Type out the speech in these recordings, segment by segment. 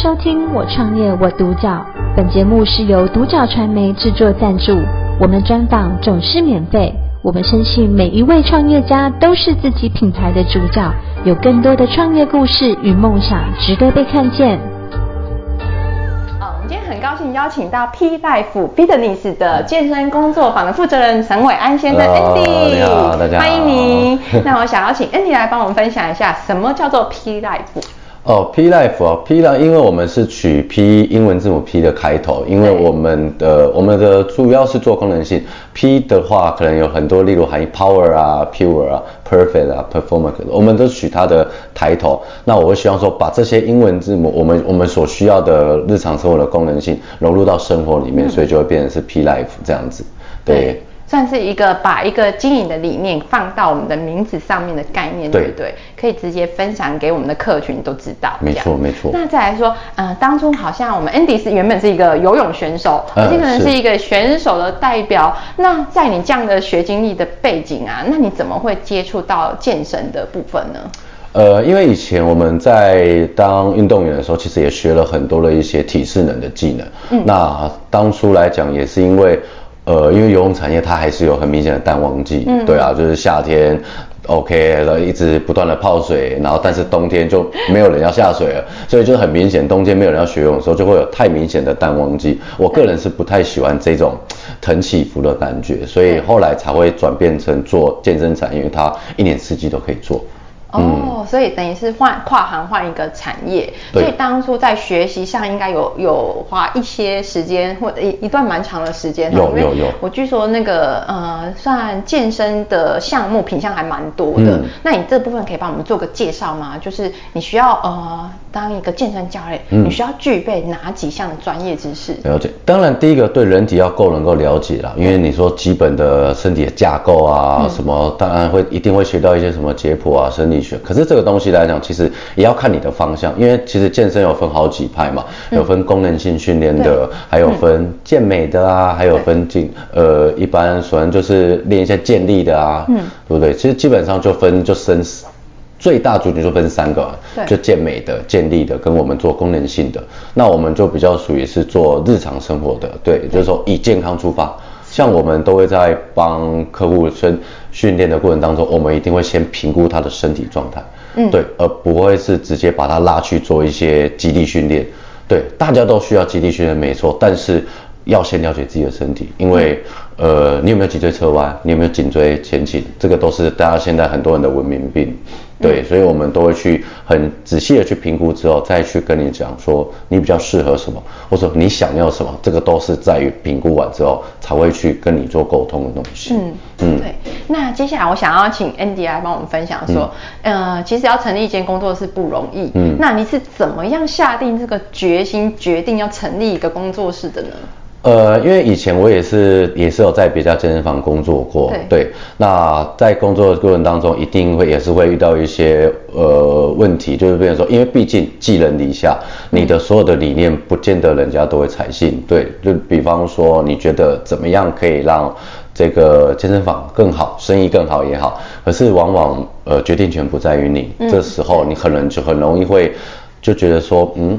收听《我创业我独角》，本节目是由独角传媒制作赞助，我们专访总是免费。我们深信每一位创业家都是自己品牌的主角，有更多的创业故事与梦想值得被看见。呃，我们今天很高兴邀请到 P Life Fitness 的健身工作坊的负责人陈伟安先生 Andy，大家好，欢迎你。那我想要请 Andy 来帮我们分享一下，什么叫做 P Life？哦，P Life 哦，P Life，因为我们是取 P 英文字母 P 的开头，因为我们的我们的主要是做功能性，P 的话可能有很多，例如含义 Power 啊，Pure 啊，Perfect 啊，Performance，我们都取它的抬头。那我会希望说，把这些英文字母，我们我们所需要的日常生活的功能性融入到生活里面，嗯、所以就会变成是 P Life 这样子，对。对算是一个把一个经营的理念放到我们的名字上面的概念，对，对不对？可以直接分享给我们的客群都知道。没错，没错。那再来说，呃，当初好像我们 Andy 是原本是一个游泳选手，而且可能是一个选手的代表。那在你这样的学经历的背景啊，那你怎么会接触到健身的部分呢？呃，因为以前我们在当运动员的时候，其实也学了很多的一些体适能的技能。嗯。那当初来讲，也是因为。呃，因为游泳产业它还是有很明显的淡旺季，嗯，对啊，就是夏天，OK，然后一直不断的泡水，然后但是冬天就没有人要下水了，所以就很明显，冬天没有人要学游泳的时候，就会有太明显的淡旺季。我个人是不太喜欢这种腾起伏的感觉，所以后来才会转变成做健身产业，因为它一年四季都可以做。哦，所以等于是换跨行换一个产业，所以当初在学习上应该有有花一些时间或一一段蛮长的时间。有有有。我据说那个呃，算健身的项目品相还蛮多的，嗯、那你这部分可以帮我们做个介绍吗？就是你需要呃当一个健身教练，嗯、你需要具备哪几项的专业知识？了解，当然第一个对人体要够能够了解啦，因为你说基本的身体的架构啊、嗯、什么，当然会一定会学到一些什么解剖啊、可是这个东西来讲，其实也要看你的方向，因为其实健身有分好几派嘛，有分功能性训练的，嗯、还有分健美的啊，嗯、还有分健呃一般可能就是练一些健力的啊，嗯，对不对？其实基本上就分就分最大族群就分三个，就健美的、健力的跟我们做功能性的，那我们就比较属于是做日常生活的，对，对。就是说以健康出发。像我们都会在帮客户训训练的过程当中，我们一定会先评估他的身体状态，嗯，对，而不会是直接把他拉去做一些肌力训练。对，大家都需要肌力训练，没错，但是要先了解自己的身体，因为，呃，你有没有脊椎侧弯？你有没有颈椎前倾？这个都是大家现在很多人的文明病。对，所以我们都会去很仔细的去评估之后，再去跟你讲说你比较适合什么，或者你想要什么，这个都是在于评估完之后才会去跟你做沟通的东西。嗯嗯，对。那接下来我想要请 Andy 来帮我们分享说，嗯、呃，其实要成立一间工作室不容易。嗯。那你是怎么样下定这个决心，决定要成立一个工作室的呢？呃，因为以前我也是也是有在别家健身房工作过，对，对。那在工作的过程当中，一定会也是会遇到一些呃问题，就是比如说，因为毕竟寄人篱下，你的所有的理念不见得人家都会采信，对。就比方说，你觉得怎么样可以让这个健身房更好，生意更好也好，可是往往呃决定权不在于你，嗯、这时候你可能就很容易会就觉得说，嗯。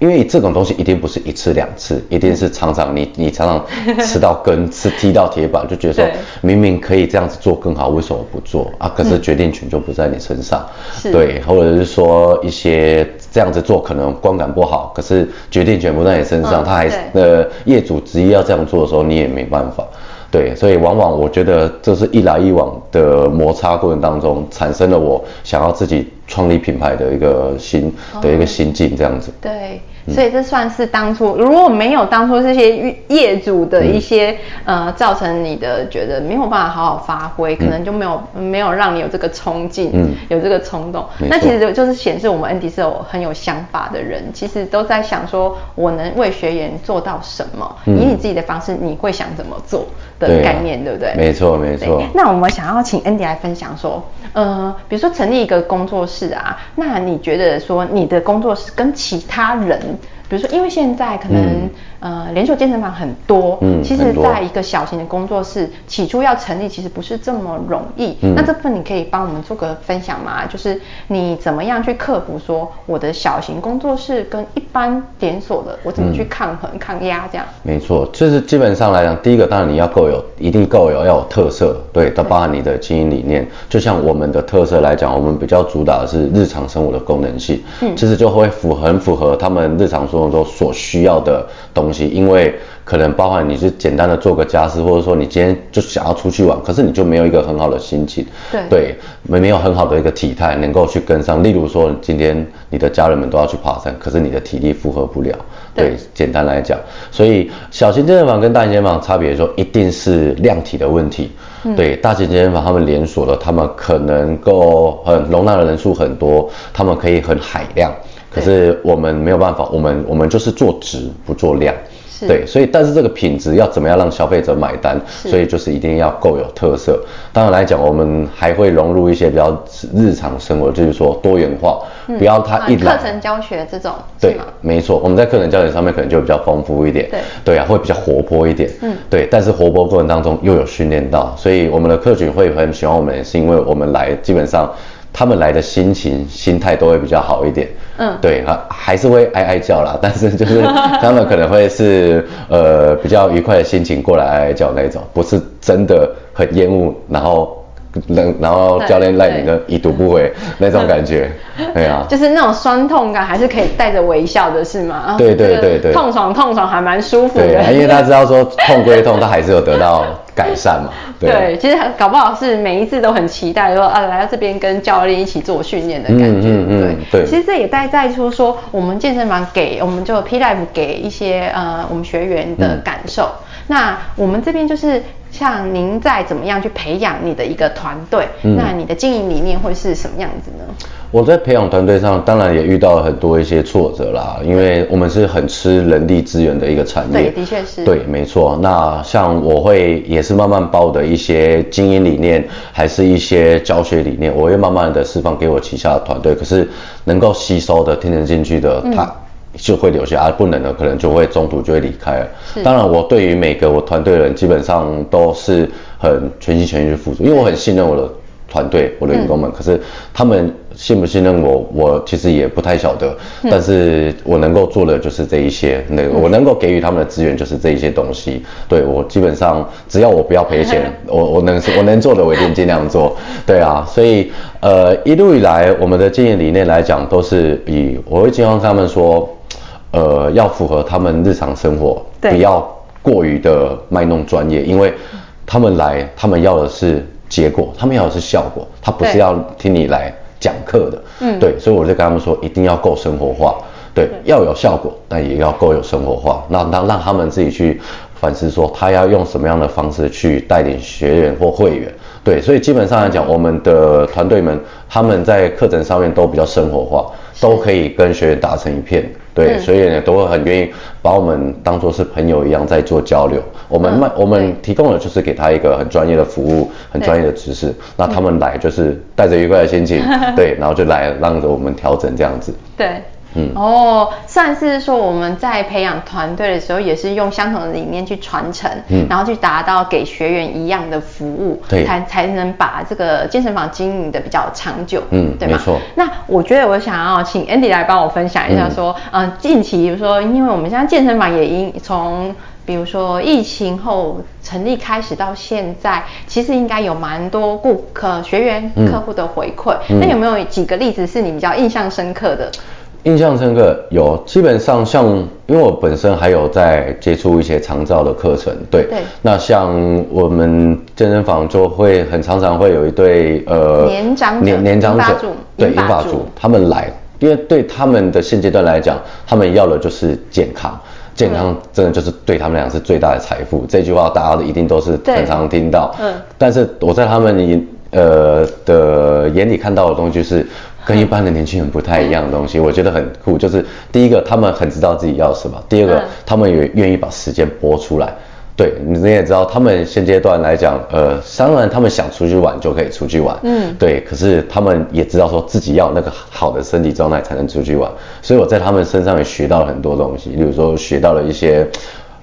因为这种东西一定不是一次两次，一定是常常你 你常常吃到根，吃踢到铁板，就觉得说明明可以这样子做更好，为什么不做？啊？可是决定权就不在你身上，嗯、对，或者是说一些这样子做可能观感不好，可是决定权不在你身上，嗯、他还是呃业主执意要这样做的时候，你也没办法。对，所以往往我觉得这是一来一往的摩擦过程当中，产生了我想要自己创立品牌的一个心的一个心境，这样子。对。所以这算是当初如果没有当初这些业主的一些、嗯、呃，造成你的觉得没有办法好好发挥，嗯、可能就没有没有让你有这个冲劲，嗯、有这个冲动。那其实就是显示我们 Andy 是有很有想法的人，其实都在想说我能为学员做到什么，嗯、以你自己的方式，你会想怎么做的概念，对，啊、对不对？没错没错。那我们想要请 Andy 来分享说，呃，比如说成立一个工作室是啊，那你觉得说你的工作是跟其他人比如说，因为现在可能、嗯、呃连锁健身房很多，嗯，其实在一个小型的工作室，起初要成立其实不是这么容易。嗯、那这部分你可以帮我们做个分享吗？就是你怎么样去克服说我的小型工作室跟一般连锁的，我怎么去抗衡、嗯、抗压这样？没错，就是基本上来讲，第一个当然你要够有，一定够有要有特色，对，都包含你的经营理念。就像我们的特色来讲，我们比较主打的是日常生活的功能性，嗯，其实就会符很符合他们日常生活中所需要的东西，因为可能包含你是简单的做个家事，或者说你今天就想要出去玩，可是你就没有一个很好的心情，对，没没有很好的一个体态能够去跟上。例如说，今天你的家人们都要去爬山，可是你的体力负荷不了，对，对简单来讲，所以小型健身房跟大型健身房差别说，一定是量体的问题。嗯、对，大型健身房他们连锁的，他们可能够很容纳的人数很多，他们可以很海量。可是我们没有办法，我们我们就是做质不做量，对，所以但是这个品质要怎么样让消费者买单？所以就是一定要够有特色。当然来讲，我们还会融入一些比较日常生活，就是说多元化，嗯、不要它一来课程教学这种，对，没错，我们在课程教学上面可能就比较丰富一点，对，对啊，会比较活泼一点，嗯，对，但是活泼过程当中又有训练到，所以我们的客群会很喜欢我们，是因为我们来基本上。他们来的心情、心态都会比较好一点，嗯，对，还还是会哀哀叫啦，但是就是 他们可能会是呃比较愉快的心情过来哀哀叫那种，不是真的很厌恶，然后。然然后教练赖你呢已读不回那种感觉，对啊，就是那种酸痛感还是可以带着微笑的是吗？对对对对，痛爽痛爽还蛮舒服的。对，因为他知道说痛归痛，他还是有得到改善嘛。对，其实搞不好是每一次都很期待说啊来到这边跟教练一起做训练的感觉。嗯对。其实这也带在说说我们健身房给我们就 P Life 给一些呃我们学员的感受。那我们这边就是。像您在怎么样去培养你的一个团队？嗯，那你的经营理念会是什么样子呢？我在培养团队上，当然也遇到了很多一些挫折啦，因为我们是很吃人力资源的一个产业。对，的确是。对，没错。那像我会也是慢慢把我的一些经营理念，还是一些教学理念，我会慢慢的释放给我旗下的团队。可是能够吸收的、听得进去的，他。就会留下，而不能的可能就会中途就会离开了。当然，我对于每个我团队的人基本上都是很全心全意去付出，因为我很信任我的团队，我的员工们。嗯、可是他们信不信任我，我其实也不太晓得。嗯、但是我能够做的就是这一些，那个我能够给予他们的资源就是这一些东西。对，我基本上只要我不要赔钱，我我能我能做的我一定尽量做。对啊，所以呃一路以来我们的经营理念来讲，都是以我会经常跟他们说。呃，要符合他们日常生活，对。不要过于的卖弄专业，因为他们来，他们要的是结果，他们要的是效果，他不是要听你来讲课的，嗯，对，所以我就跟他们说，一定要够生活化，对，对。要有效果，但也要够有生活化，那让让他们自己去反思说，他要用什么样的方式去带领学员或会员，对，所以基本上来讲，我们的团队们他们在课程上面都比较生活化，都可以跟学员打成一片。对，所以呢，都会很愿意把我们当做是朋友一样在做交流。我们卖，我们提供的就是给他一个很专业的服务，很专业的知识。那他们来就是带着愉快的心情，对，然后就来让着我们调整这样子。对。嗯哦，算是说我们在培养团队的时候，也是用相同的理念去传承，嗯，然后去达到给学员一样的服务，对，才才能把这个健身房经营的比较长久，嗯，对吗？没错。那我觉得我想要请 Andy 来帮我分享一下，说，嗯、呃，近期比如说，因为我们现在健身房也因从比如说疫情后成立开始到现在，其实应该有蛮多顾客、学员、客户的回馈，嗯、那有没有几个例子是你比较印象深刻的？印象深刻有，基本上像，因为我本身还有在接触一些长照的课程，对，对，那像我们健身房就会很常常会有一对呃年长年年长者，对，银发族，他们来，因为对他们的现阶段来讲，他们要的就是健康，健康真的就是对他们俩是最大的财富，嗯、这句话大家一定都是很常听到，嗯，但是我在他们眼呃的眼里看到的东西就是。跟一般的年轻人不太一样的东西，我觉得很酷。就是第一个，他们很知道自己要什么；第二个，他们也愿意把时间拨出来，对，你也知道，他们现阶段来讲，呃，当然他们想出去玩就可以出去玩，嗯，对。可是他们也知道说自己要那个好的身体状态才能出去玩，所以我在他们身上也学到了很多东西，例如说学到了一些，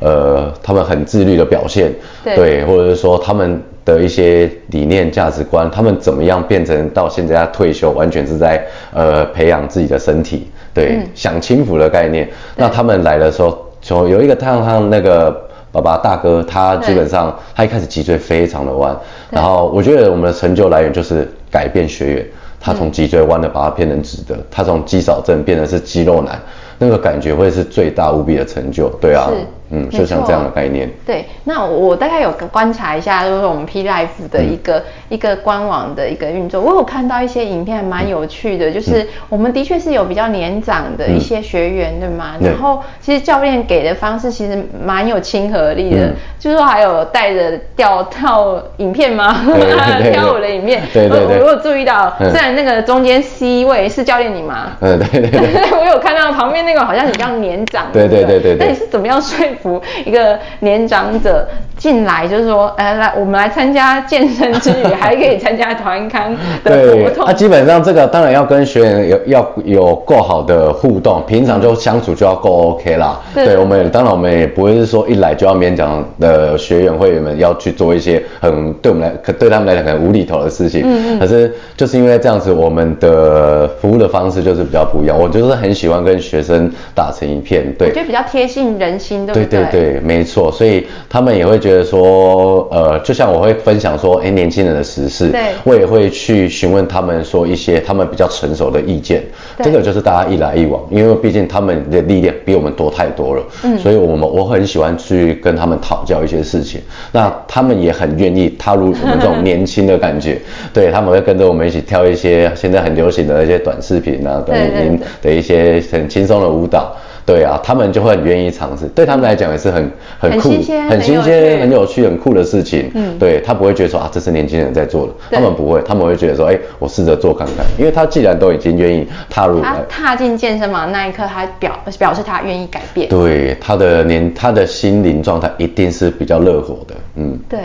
呃，他们很自律的表现，对，对，或者是说他们的一些理念价值观，他们怎么样变成到现在他退休，完全是在呃培养自己的身体，对，嗯、享清福的概念。那他们来的时候，从有一个太阳上那个。爸爸大哥，他基本上他一开始脊椎非常的弯，然后我觉得我们的成就来源就是改变学员，他从脊椎弯的把它变成直的，他从肌少症变成是肌肉男，那个感觉会是最大无比的成就，对啊。嗯，就像这样的概念。对，那我大概有观察一下，就是我们 P Life 的一个、嗯、一个官网的一个运作，我有看到一些影片还蛮有趣的，就是我们的确是有比较年长的一些学员，嗯、对吗？然后其实教练给的方式其实蛮有亲和力的，嗯、就是说还有带着跳跳影片吗？对对对 跳舞的影片。对对对。我有注意到，虽然那个中间 C 位是教练你吗？嗯，对对对。我有看到旁边那个好像比较年长的。对对对对。那你是怎么样说服一个年长者进来，就是说，呃，来，我们来参加健身之旅，还可以参加团康的 活动。对，啊，基本上这个当然要跟学员有要有够好的互动，平常就相处就要够 OK 啦。对，我们当然我们也不会是说一来就要勉强的学员会员们要去做一些很对我们来可对他们来讲很无厘头的事情。嗯嗯。可是就是因为这样子，我们的服务的方式就是比较不一样。我就是很喜欢跟学生打成一片，对，我觉得比较贴近人心，对不对？对对对。没错，所以他们也会觉得说，呃，就像我会分享说，哎，年轻人的时事，对，我也会去询问他们说一些他们比较成熟的意见，这个就是大家一来一往，因为毕竟他们的历练比我们多太多了，嗯，所以我们我很喜欢去跟他们讨教一些事情，那他们也很愿意踏入我们这种年轻的感觉，对，他们会跟着我们一起跳一些现在很流行的一些短视频啊，短影音的一些很轻松的舞蹈。对啊，他们就会很愿意尝试，对他们来讲也是很很酷、很新鲜、很有趣、很酷的事情。嗯，对，他不会觉得说啊，这是年轻人在做的，他们不会，他们会觉得说，哎，我试着做看看，因为他既然都已经愿意踏入，他踏进健身房那一刻，他表表示他愿意改变。对，他的年，他的心灵状态一定是比较热火的。嗯，对。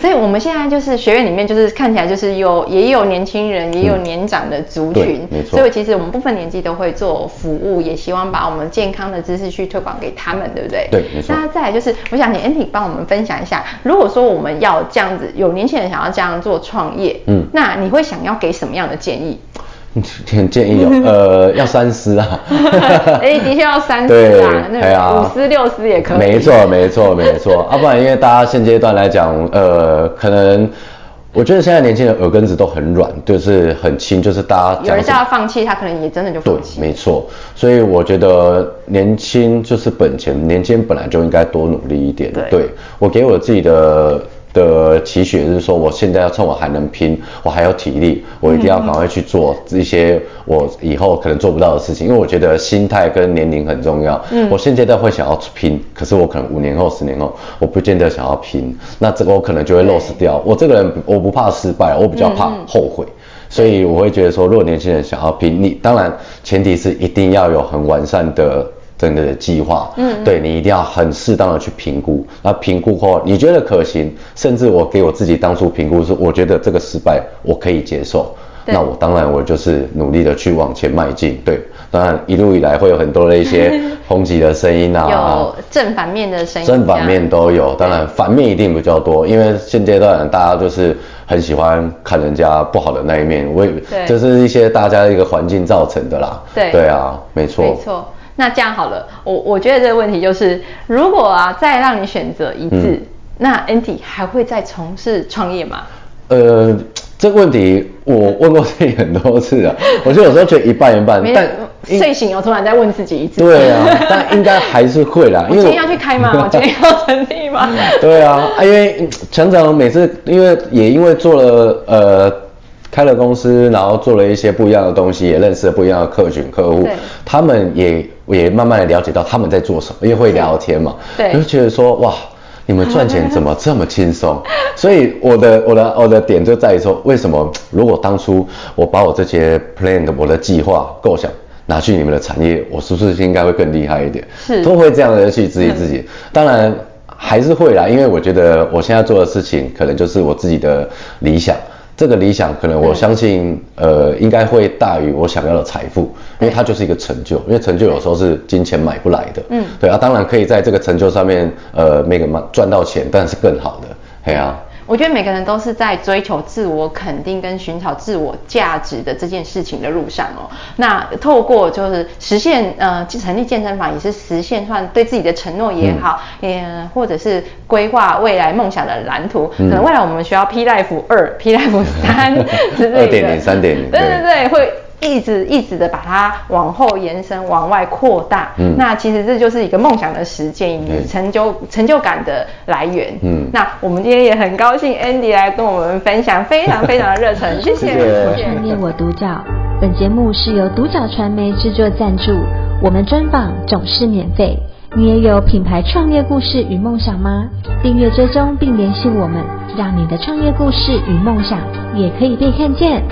所以我们现在就是学院里面，就是看起来就是有也有年轻人，也有年长的族群，嗯、没错。所以其实我们部分年纪都会做服务，也希望把我们健康的知识去推广给他们，对不对？对，没错。那再来就是，我想请 Andy 帮我们分享一下，如果说我们要这样子，有年轻人想要这样做创业，嗯，那你会想要给什么样的建议？很 建议有，呃，要三思啊。哎，的确要三思啊，那五思六思也可以。没错，没错，没错。啊，不然因为大家现阶段来讲，呃，可能我觉得现在年轻人耳根子都很软，就是很轻，就是大家有人叫他放弃，他可能也真的就放弃。对，没错。所以我觉得年轻就是本钱，年轻本来就应该多努力一点。对，对我给我自己的。的期许就是说，我现在要趁我还能拼，我还有体力，我一定要赶快去做一些我以后可能做不到的事情。因为我觉得心态跟年龄很重要。嗯，我现阶段会想要拼，可是我可能五年后、十年后，我不见得想要拼，那这个我可能就会 loss 掉。我这个人我不怕失败，我比较怕后悔，所以我会觉得说，如果年轻人想要拼，你当然前提是一定要有很完善的。整个的计划，嗯，对，你一定要很适当的去评估，那评估后你觉得可行，甚至我给我自己当初评估是，我觉得这个失败我可以接受，那我当然我就是努力的去往前迈进，对，当然一路以来会有很多的一些 抨击的声音啊，有正反面的声音，正反面都有，当然反面一定比较多，因为现阶段大家就是很喜欢看人家不好的那一面，我也，对，这是一些大家的一个环境造成的啦，对，对啊，没错，没错。那这样好了，我我觉得这个问题就是，如果啊再让你选择一次，嗯、那 Andy 还会再从事创业吗？呃，这个问题我问过自己很多次了，我就有时候觉得一半一半，但睡醒我突然再问自己一次。对啊，但应该还是会啦。因为我今天要去开吗？我今天要成立吗？对啊，因为常常每次因为也因为做了呃。开了公司，然后做了一些不一样的东西，也认识了不一样的客群客户，他们也也慢慢的了解到他们在做什么，因为会聊天嘛，对，就觉得说哇，你们赚钱怎么这么轻松？所以我的我的我的点就在于说，为什么如果当初我把我这些 plan 的我的计划构想拿去你们的产业，我是不是应该会更厉害一点？是，都会这样的去质疑自己。嗯、当然。还是会啦，因为我觉得我现在做的事情可能就是我自己的理想。这个理想可能我相信，呃，应该会大于我想要的财富，因为它就是一个成就，因为成就有时候是金钱买不来的。嗯，对啊，当然可以在这个成就上面，呃，那个赚到钱，但是更好的，嘿啊。我觉得每个人都是在追求自我肯定跟寻找自我价值的这件事情的路上哦。那透过就是实现呃成立健身房，也是实现算对自己的承诺也好，也、嗯、或者是规划未来梦想的蓝图。嗯、可能未来我们需要 P Life 二、P Life 三 之类的。二点零、三点零。对对对，会。一直一直的把它往后延伸，往外扩大。嗯，那其实这就是一个梦想的实践与成就、嗯、成就感的来源。嗯，那我们今天也很高兴，Andy 来跟我们分享，非常非常的热忱。谢谢。我创业我独角，本节目是由独角传媒制作赞助，我们专访总是免费。你也有品牌创业故事与梦想吗？订阅追踪并联系我们，让你的创业故事与梦想也可以被看见。